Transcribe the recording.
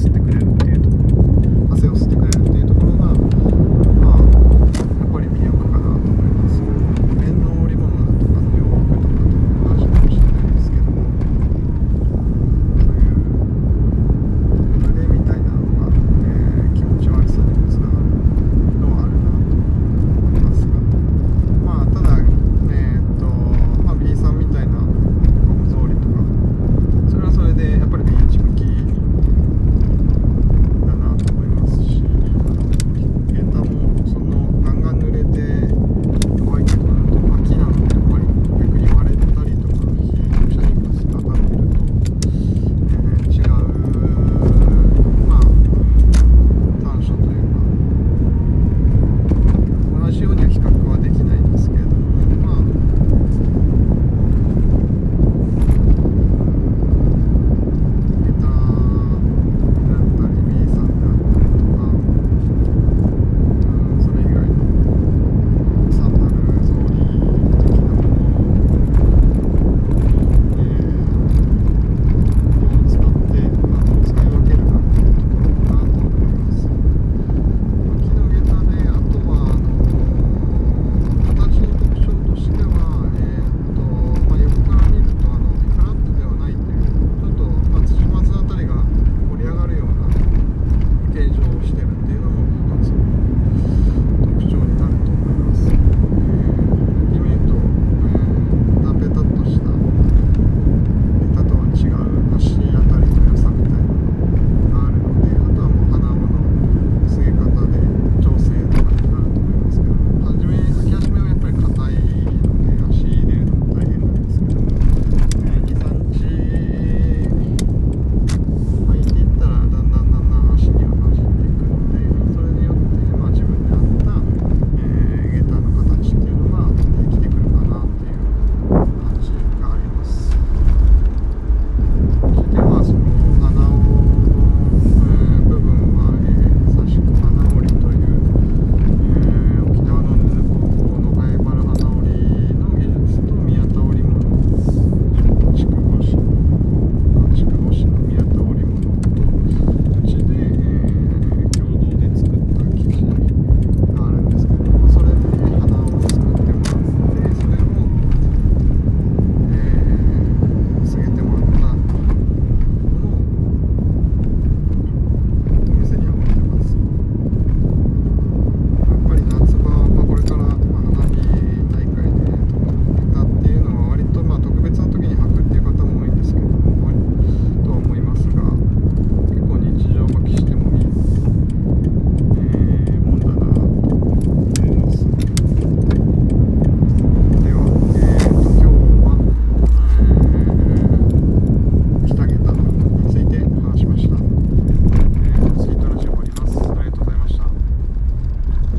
Instagram.